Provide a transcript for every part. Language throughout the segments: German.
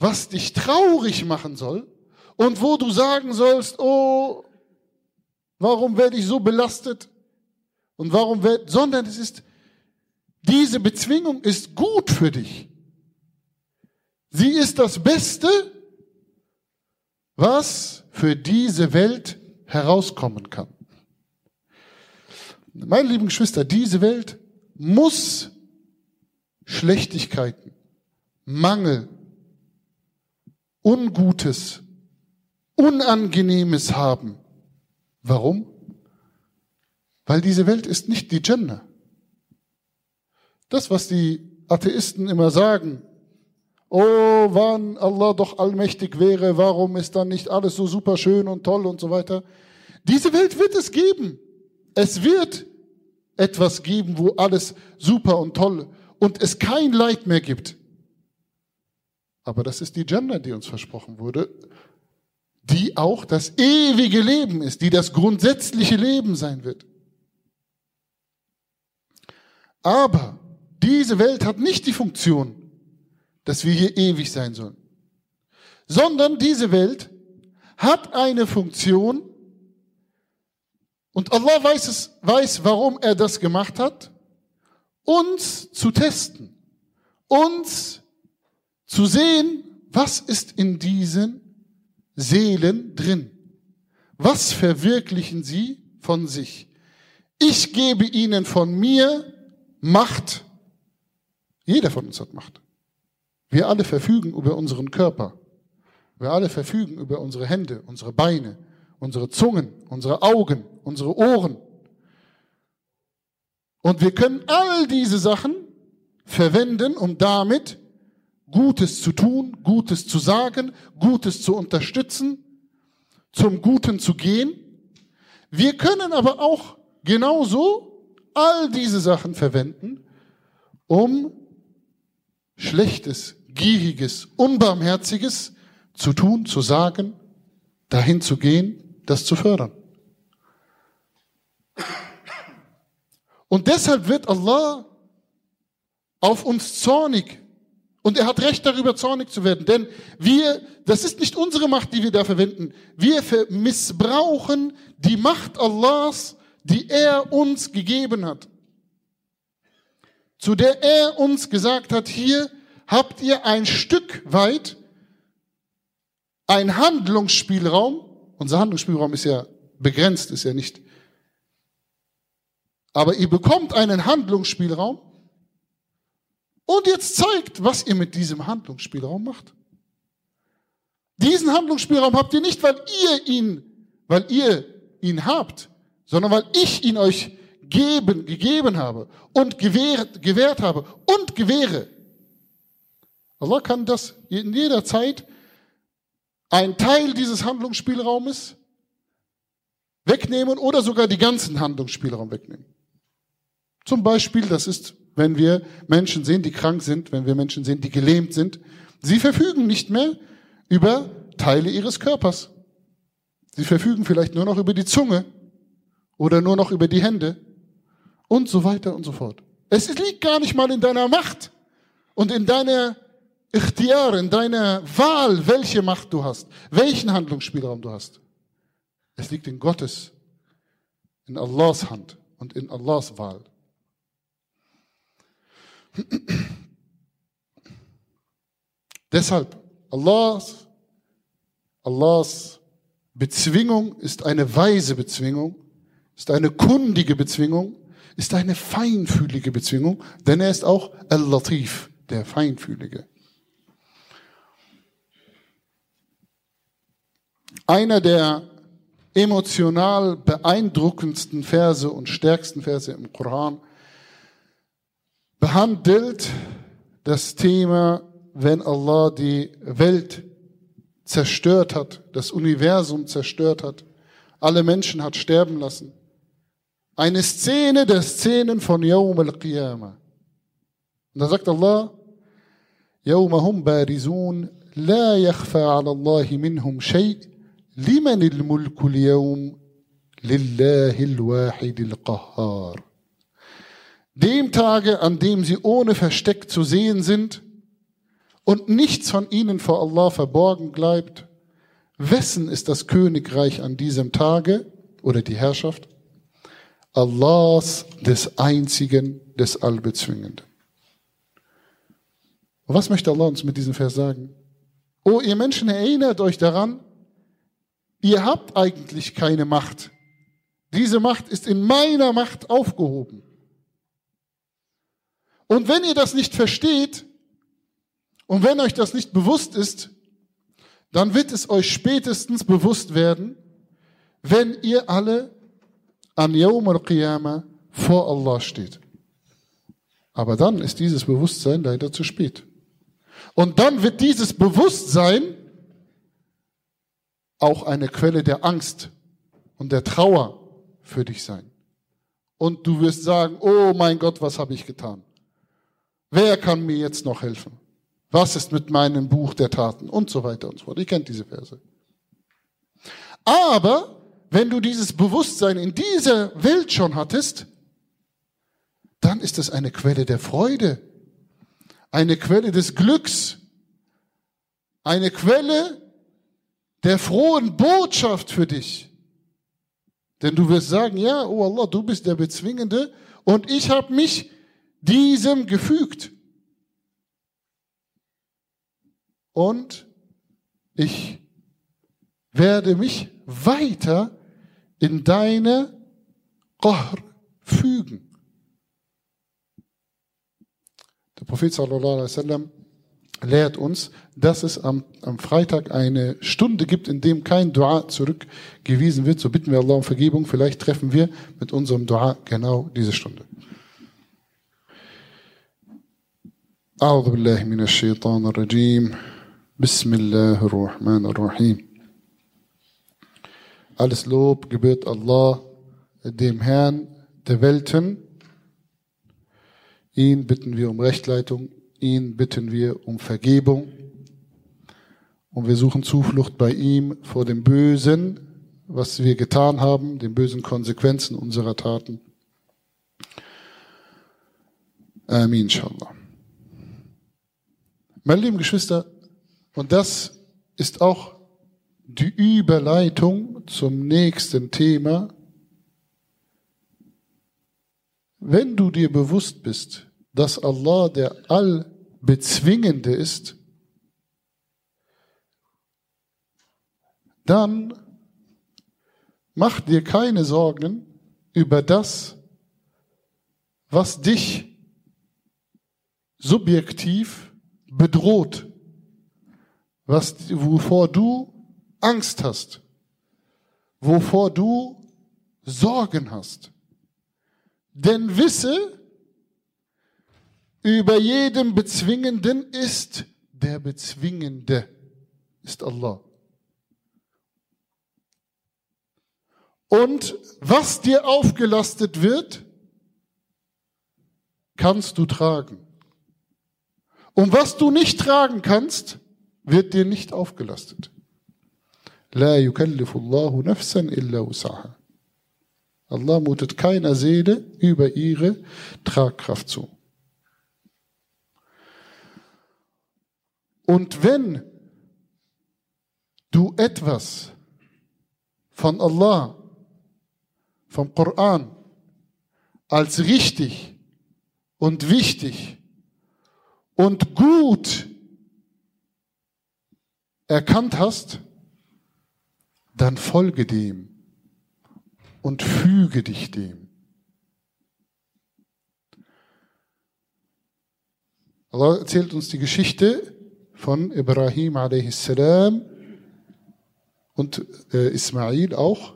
was dich traurig machen soll und wo du sagen sollst, oh, warum werde ich so belastet und warum werde, sondern es ist, diese Bezwingung ist gut für dich. Sie ist das Beste, was für diese Welt herauskommen kann. Meine lieben Geschwister, diese Welt muss Schlechtigkeiten, Mangel, Ungutes, Unangenehmes haben. Warum? Weil diese Welt ist nicht die Jannah. Das, was die Atheisten immer sagen, oh, wann Allah doch allmächtig wäre, warum ist dann nicht alles so super schön und toll und so weiter. Diese Welt wird es geben. Es wird etwas geben, wo alles super und toll und es kein Leid mehr gibt. Aber das ist die Jannah, die uns versprochen wurde, die auch das ewige Leben ist, die das grundsätzliche Leben sein wird. Aber diese Welt hat nicht die Funktion, dass wir hier ewig sein sollen, sondern diese Welt hat eine Funktion, und Allah weiß es, weiß, warum er das gemacht hat, uns zu testen, uns zu sehen, was ist in diesen Seelen drin? Was verwirklichen sie von sich? Ich gebe ihnen von mir Macht. Jeder von uns hat Macht. Wir alle verfügen über unseren Körper. Wir alle verfügen über unsere Hände, unsere Beine, unsere Zungen, unsere Augen, unsere Ohren. Und wir können all diese Sachen verwenden, um damit Gutes zu tun, Gutes zu sagen, Gutes zu unterstützen, zum Guten zu gehen. Wir können aber auch genauso all diese Sachen verwenden, um Schlechtes, Gieriges, Unbarmherziges zu tun, zu sagen, dahin zu gehen, das zu fördern. Und deshalb wird Allah auf uns zornig. Und er hat Recht darüber, zornig zu werden. Denn wir, das ist nicht unsere Macht, die wir da verwenden. Wir missbrauchen die Macht Allahs, die er uns gegeben hat. Zu der er uns gesagt hat, hier habt ihr ein Stück weit ein Handlungsspielraum. Unser Handlungsspielraum ist ja begrenzt, ist ja nicht aber ihr bekommt einen Handlungsspielraum und jetzt zeigt, was ihr mit diesem Handlungsspielraum macht. Diesen Handlungsspielraum habt ihr nicht, weil ihr ihn, weil ihr ihn habt, sondern weil ich ihn euch geben, gegeben habe und gewährt, gewährt habe und gewähre. Allah kann das in jeder Zeit ein Teil dieses Handlungsspielraumes wegnehmen oder sogar die ganzen Handlungsspielraum wegnehmen. Zum Beispiel, das ist, wenn wir Menschen sehen, die krank sind, wenn wir Menschen sehen, die gelähmt sind. Sie verfügen nicht mehr über Teile ihres Körpers. Sie verfügen vielleicht nur noch über die Zunge oder nur noch über die Hände und so weiter und so fort. Es liegt gar nicht mal in deiner Macht und in deiner Ichtiar, in deiner Wahl, welche Macht du hast, welchen Handlungsspielraum du hast. Es liegt in Gottes, in Allahs Hand und in Allahs Wahl. Deshalb, Allahs, Allahs Bezwingung ist eine weise Bezwingung, ist eine kundige Bezwingung, ist eine feinfühlige Bezwingung, denn er ist auch Al-Latif, der Feinfühlige. Einer der emotional beeindruckendsten Verse und stärksten Verse im Koran behandelt das Thema, wenn Allah die Welt zerstört hat, das Universum zerstört hat, alle Menschen hat sterben lassen. Eine Szene der Szenen von Yawm al-Qiyamah. Und da sagt Allah, يوم هم بارزون لا يخفى على الله منهم شيء لمن الملك اليوم لله الواحد القهار dem Tage, an dem sie ohne Versteck zu sehen sind und nichts von ihnen vor Allah verborgen bleibt, wessen ist das Königreich an diesem Tage oder die Herrschaft? Allahs des Einzigen, des Allbezwingenden. Und was möchte Allah uns mit diesem Vers sagen? Oh, ihr Menschen, erinnert euch daran, ihr habt eigentlich keine Macht. Diese Macht ist in meiner Macht aufgehoben. Und wenn ihr das nicht versteht und wenn euch das nicht bewusst ist, dann wird es euch spätestens bewusst werden, wenn ihr alle an Yawm al-Qiyamah vor Allah steht. Aber dann ist dieses Bewusstsein leider zu spät. Und dann wird dieses Bewusstsein auch eine Quelle der Angst und der Trauer für dich sein. Und du wirst sagen, oh mein Gott, was habe ich getan? Wer kann mir jetzt noch helfen? Was ist mit meinem Buch der Taten? Und so weiter und so fort. Ihr kennt diese Verse. Aber wenn du dieses Bewusstsein in dieser Welt schon hattest, dann ist es eine Quelle der Freude, eine Quelle des Glücks, eine Quelle der frohen Botschaft für dich. Denn du wirst sagen, ja, oh Allah, du bist der Bezwingende und ich habe mich diesem gefügt. Und ich werde mich weiter in deine Qahr fügen. Der Prophet sallallahu alaihi wasallam lehrt uns, dass es am, am Freitag eine Stunde gibt, in dem kein Dua zurückgewiesen wird. So bitten wir Allah um Vergebung. Vielleicht treffen wir mit unserem Dua genau diese Stunde. أعوذ بالله من الشيطان الرجيم بسم الله الرحمن الرحيم Alles Lob gebührt Allah, dem Herrn der Welten. Ihn bitten wir um Rechtleitung, ihn bitten wir um Vergebung und wir suchen Zuflucht bei ihm vor dem Bösen, was wir getan haben, den bösen Konsequenzen unserer Taten. Amin, inshallah. Meine lieben Geschwister, und das ist auch die Überleitung zum nächsten Thema. Wenn du dir bewusst bist, dass Allah der Allbezwingende ist, dann mach dir keine Sorgen über das, was dich subjektiv bedroht, was, wovor du Angst hast, wovor du Sorgen hast. Denn wisse, über jedem Bezwingenden ist der Bezwingende, ist Allah. Und was dir aufgelastet wird, kannst du tragen. Und was du nicht tragen kannst, wird dir nicht aufgelastet. Allah mutet keiner Seele über ihre Tragkraft zu. Und wenn du etwas von Allah, vom Koran als richtig und wichtig und gut erkannt hast, dann folge dem und füge dich dem. Allah erzählt uns die Geschichte von Ibrahim a.s. und äh, Ismail auch.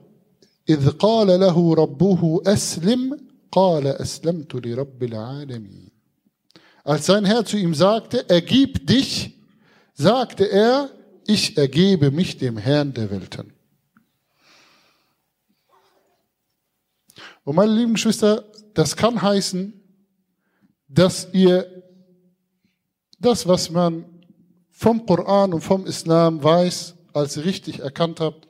إذ قال له ربه أسلم قال أسلمت لرب العالمين. als sein Herr zu ihm sagte, ergib dich, sagte er, ich ergebe mich dem Herrn der Welten. Und meine lieben Geschwister, das kann heißen, dass ihr das, was man vom Koran und vom Islam weiß, als richtig erkannt habt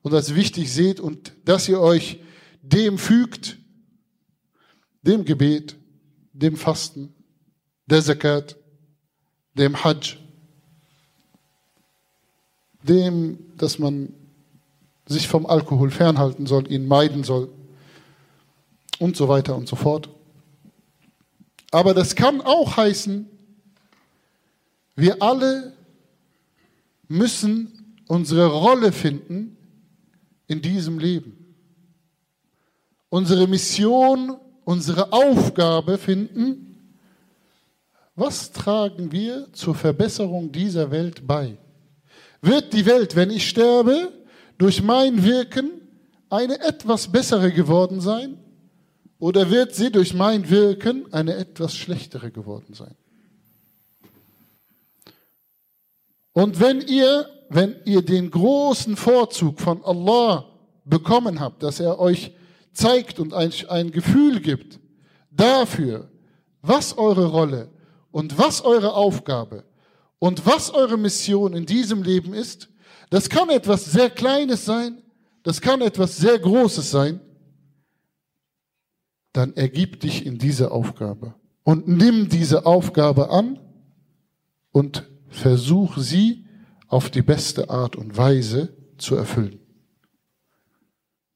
und als wichtig seht und dass ihr euch dem fügt, dem Gebet, dem Fasten, der Zakat, dem Hajj dem, dass man sich vom Alkohol fernhalten soll, ihn meiden soll und so weiter und so fort. Aber das kann auch heißen, wir alle müssen unsere Rolle finden in diesem Leben. Unsere Mission, unsere Aufgabe finden. Was tragen wir zur Verbesserung dieser Welt bei? Wird die Welt, wenn ich sterbe, durch mein Wirken eine etwas bessere geworden sein? Oder wird sie durch mein Wirken eine etwas schlechtere geworden sein? Und wenn ihr, wenn ihr den großen Vorzug von Allah bekommen habt, dass er euch zeigt und ein, ein Gefühl gibt dafür, was eure Rolle und was eure Aufgabe und was eure Mission in diesem Leben ist, das kann etwas sehr Kleines sein, das kann etwas sehr Großes sein, dann ergib dich in diese Aufgabe und nimm diese Aufgabe an und versuch sie auf die beste Art und Weise zu erfüllen.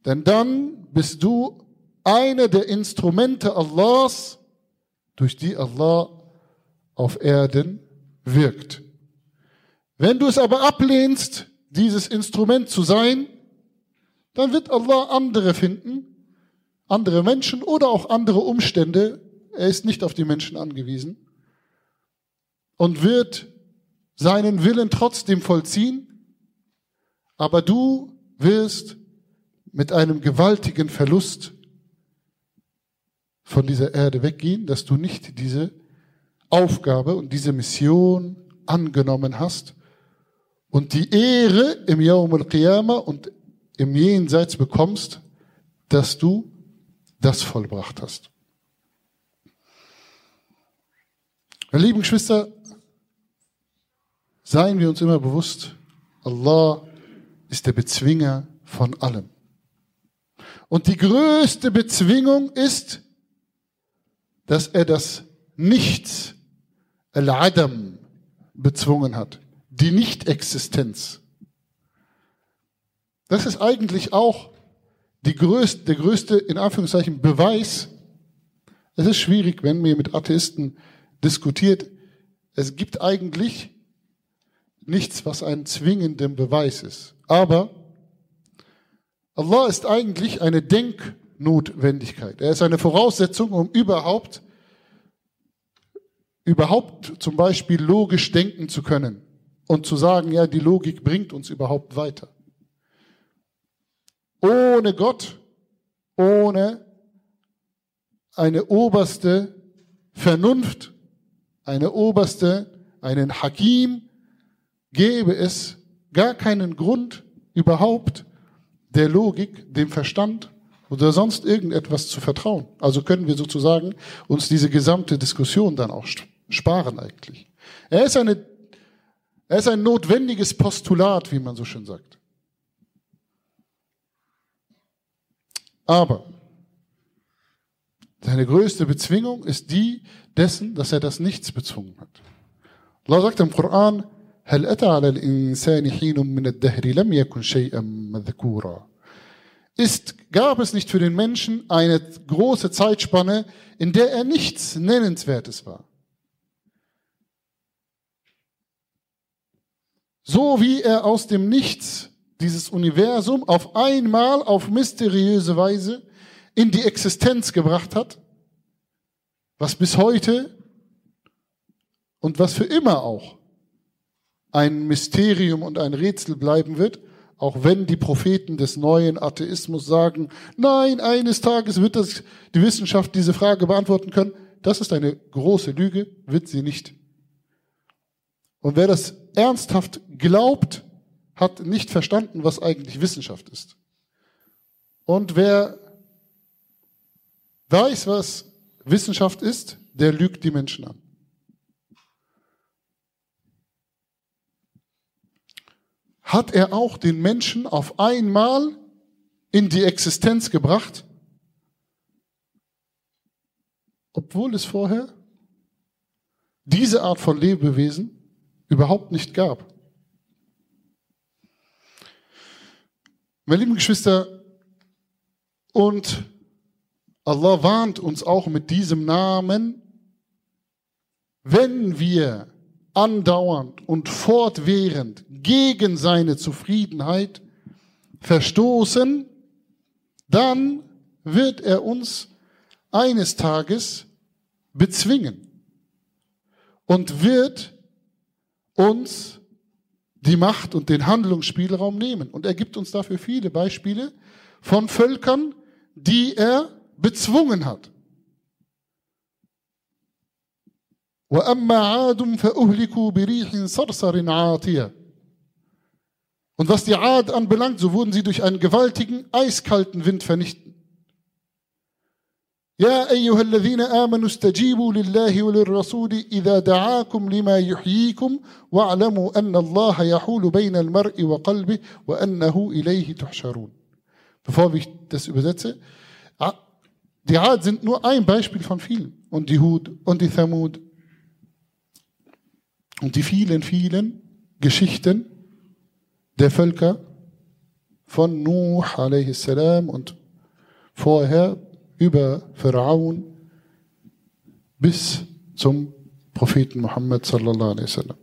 Denn dann bist du eine der Instrumente Allahs, durch die Allah auf Erden wirkt. Wenn du es aber ablehnst, dieses Instrument zu sein, dann wird Allah andere finden, andere Menschen oder auch andere Umstände. Er ist nicht auf die Menschen angewiesen und wird seinen Willen trotzdem vollziehen, aber du wirst mit einem gewaltigen Verlust von dieser Erde weggehen, dass du nicht diese Aufgabe und diese Mission angenommen hast und die Ehre im Yawm al-Qiyamah und im Jenseits bekommst, dass du das vollbracht hast. Meine lieben Geschwister, seien wir uns immer bewusst, Allah ist der Bezwinger von allem. Und die größte Bezwingung ist, dass er das Nichts, Al-Adam, bezwungen hat. Die Nichtexistenz. Das ist eigentlich auch die größte, der größte, in Anführungszeichen, Beweis. Es ist schwierig, wenn man mit Atheisten diskutiert. Es gibt eigentlich nichts, was einen zwingenden Beweis ist. Aber Allah ist eigentlich eine Denknotwendigkeit. Er ist eine Voraussetzung, um überhaupt, überhaupt zum Beispiel logisch denken zu können und zu sagen, ja, die Logik bringt uns überhaupt weiter. Ohne Gott, ohne eine oberste Vernunft, eine oberste, einen Hakim, gäbe es gar keinen Grund überhaupt der Logik, dem Verstand oder sonst irgendetwas zu vertrauen. Also können wir sozusagen uns diese gesamte Diskussion dann auch sparen eigentlich. Er ist, eine, er ist ein notwendiges Postulat, wie man so schön sagt. Aber seine größte Bezwingung ist die dessen, dass er das Nichts bezwungen hat. Allah sagt im Koran, هل أتى على الإنسان حين من الدهر لم يكن شيئا مذكورا ist, gab es nicht für den Menschen eine große Zeitspanne, in der er nichts Nennenswertes war. So wie er aus dem Nichts dieses Universum auf einmal auf mysteriöse Weise in die Existenz gebracht hat, was bis heute und was für immer auch ein Mysterium und ein Rätsel bleiben wird, auch wenn die Propheten des neuen Atheismus sagen, nein, eines Tages wird das, die Wissenschaft diese Frage beantworten können. Das ist eine große Lüge, wird sie nicht. Und wer das ernsthaft glaubt, hat nicht verstanden, was eigentlich Wissenschaft ist. Und wer weiß, was Wissenschaft ist, der lügt die Menschen an. Hat er auch den Menschen auf einmal in die Existenz gebracht, obwohl es vorher diese Art von Lebewesen überhaupt nicht gab. Meine lieben Geschwister, und Allah warnt uns auch mit diesem Namen, wenn wir andauernd und fortwährend gegen seine Zufriedenheit verstoßen, dann wird er uns eines Tages bezwingen und wird uns die Macht und den Handlungsspielraum nehmen. Und er gibt uns dafür viele Beispiele von Völkern, die er bezwungen hat. Und was die Ad anbelangt, so wurden sie durch einen gewaltigen, eiskalten Wind vernichtet. يا أيها الذين آمنوا استجيبوا لله وللرسول إذا دعاكم لما يحييكم واعلموا أن الله يحول بين المرء وقلبه وأنه إليه تحشرون. Bevor ich das übersetze, die Ad sind nur ein Beispiel von vielen. Und die Hud und die Thamud und die vielen, vielen Geschichten, der Völker von Nuh a.s. und vorher über Pharaon bis zum Propheten Muhammad sallallahu alaihi wasallam.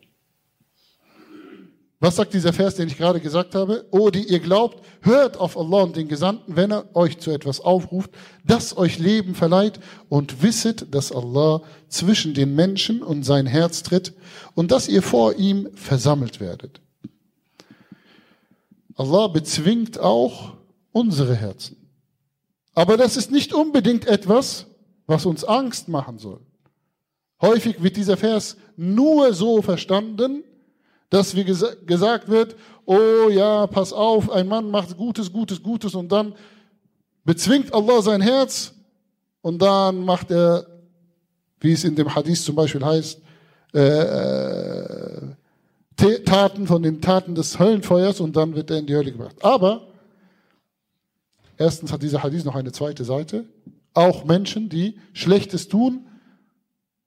Was sagt dieser Vers, den ich gerade gesagt habe? O, die ihr glaubt, hört auf Allah und den Gesandten, wenn er euch zu etwas aufruft, das euch Leben verleiht und wisset, dass Allah zwischen den Menschen und sein Herz tritt und dass ihr vor ihm versammelt werdet. Allah bezwingt auch unsere Herzen. Aber das ist nicht unbedingt etwas, was uns Angst machen soll. Häufig wird dieser Vers nur so verstanden, dass wie gesagt wird, oh ja, pass auf, ein Mann macht Gutes, Gutes, Gutes und dann bezwingt Allah sein Herz und dann macht er, wie es in dem Hadith zum Beispiel heißt, äh, äh Taten von den Taten des Höllenfeuers und dann wird er in die Hölle gebracht. Aber erstens hat dieser Hadith noch eine zweite Seite. Auch Menschen, die Schlechtes tun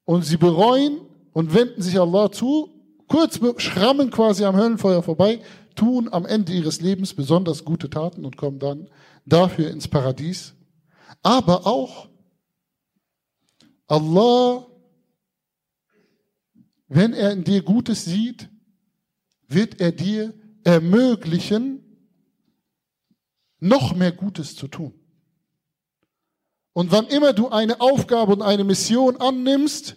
und sie bereuen und wenden sich Allah zu, kurz schrammen quasi am Höllenfeuer vorbei, tun am Ende ihres Lebens besonders gute Taten und kommen dann dafür ins Paradies. Aber auch Allah, wenn er in dir Gutes sieht, wird er dir ermöglichen, noch mehr Gutes zu tun. Und wann immer du eine Aufgabe und eine Mission annimmst,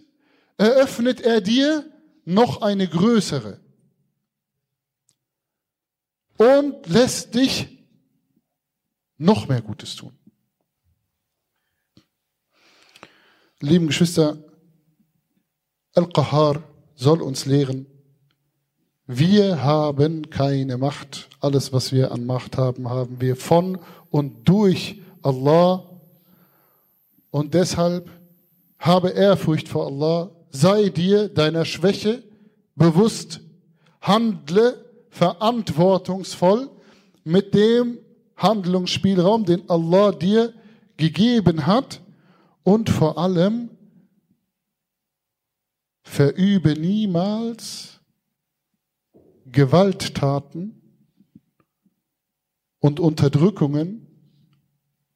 eröffnet er dir noch eine größere und lässt dich noch mehr Gutes tun. Lieben Geschwister, Al-Qahar soll uns lehren, wir haben keine Macht. Alles, was wir an Macht haben, haben wir von und durch Allah. Und deshalb habe Ehrfurcht vor Allah. Sei dir deiner Schwäche bewusst. Handle verantwortungsvoll mit dem Handlungsspielraum, den Allah dir gegeben hat. Und vor allem verübe niemals Gewalttaten und Unterdrückungen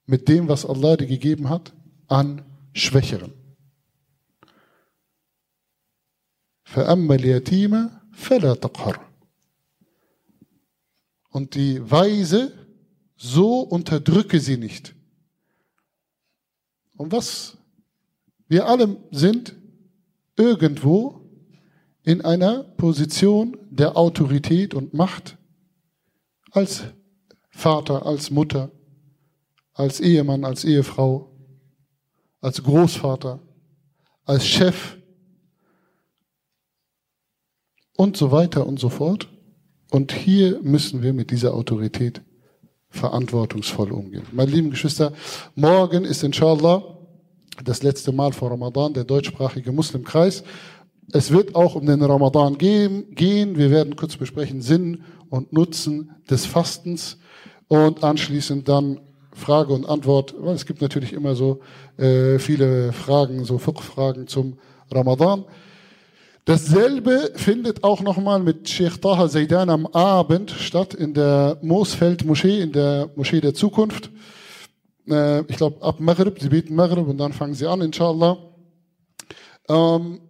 mit dem, was Allah dir gegeben hat, an Schwächeren. Und die Weise, so unterdrücke sie nicht. Und was wir alle sind, irgendwo in einer Position der Autorität und Macht als Vater, als Mutter, als Ehemann, als Ehefrau, als Großvater, als Chef und so weiter und so fort. Und hier müssen wir mit dieser Autorität verantwortungsvoll umgehen. Meine lieben Geschwister, morgen ist inshallah das letzte Mal vor Ramadan der deutschsprachige Muslimkreis. Es wird auch um den Ramadan gehen. Wir werden kurz besprechen Sinn und Nutzen des Fastens und anschließend dann Frage und Antwort. Es gibt natürlich immer so äh, viele Fragen, so Fiqh-Fragen zum Ramadan. Dasselbe findet auch nochmal mit Sheikh Taha Zaidan am Abend statt in der Moosfeld Moschee, in der Moschee der Zukunft. Äh, ich glaube ab Maghrib, sie beten Maghrib und dann fangen sie an, inshallah. Ähm,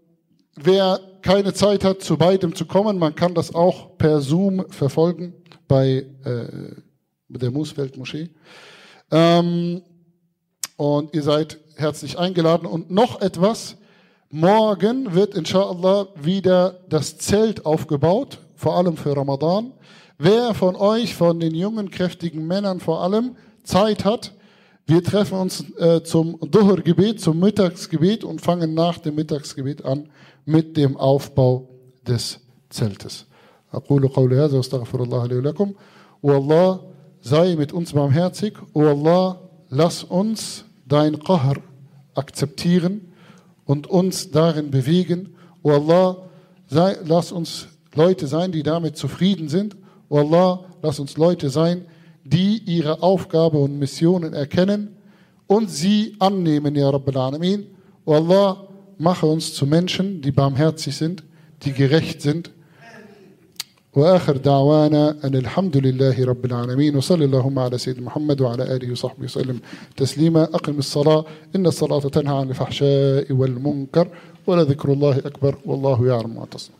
wer keine Zeit hat, zu beidem zu kommen, man kann das auch per Zoom verfolgen bei äh, der Moosfeld Moschee. Ähm, und ihr seid herzlich eingeladen. Und noch etwas, Morgen wird inshallah wieder das Zelt aufgebaut, vor allem für Ramadan. Wer von euch, von den jungen, kräftigen Männern vor allem, Zeit hat, wir treffen uns äh, zum Dhuhr-Gebet, zum Mittagsgebet und fangen nach dem Mittagsgebet an mit dem Aufbau des Zeltes. أقول قولي هذا واستغفر الله لي ولكم. O Allah, sei mit uns barmherzig. O Allah, lass uns dein Qahr akzeptieren und uns darin bewegen. O Allah, sei, lass uns Leute sein, die damit zufrieden sind. O Allah, lass uns Leute sein, die ihre Aufgabe und Missionen erkennen und sie annehmen, Ya Rabbil Alamin. O Allah, mache uns zu Menschen, die barmherzig sind, die gerecht sind. وآخر دعوانا أن الحمد لله رب العالمين وصلى اللهم على سيدنا محمد وعلى آله وصحبه وسلم تسليما. أقم الصلاة. إن الصلاة تنهى عن الفحشاء والمنكر ولذكر الله أكبر والله يعلم ما تصنع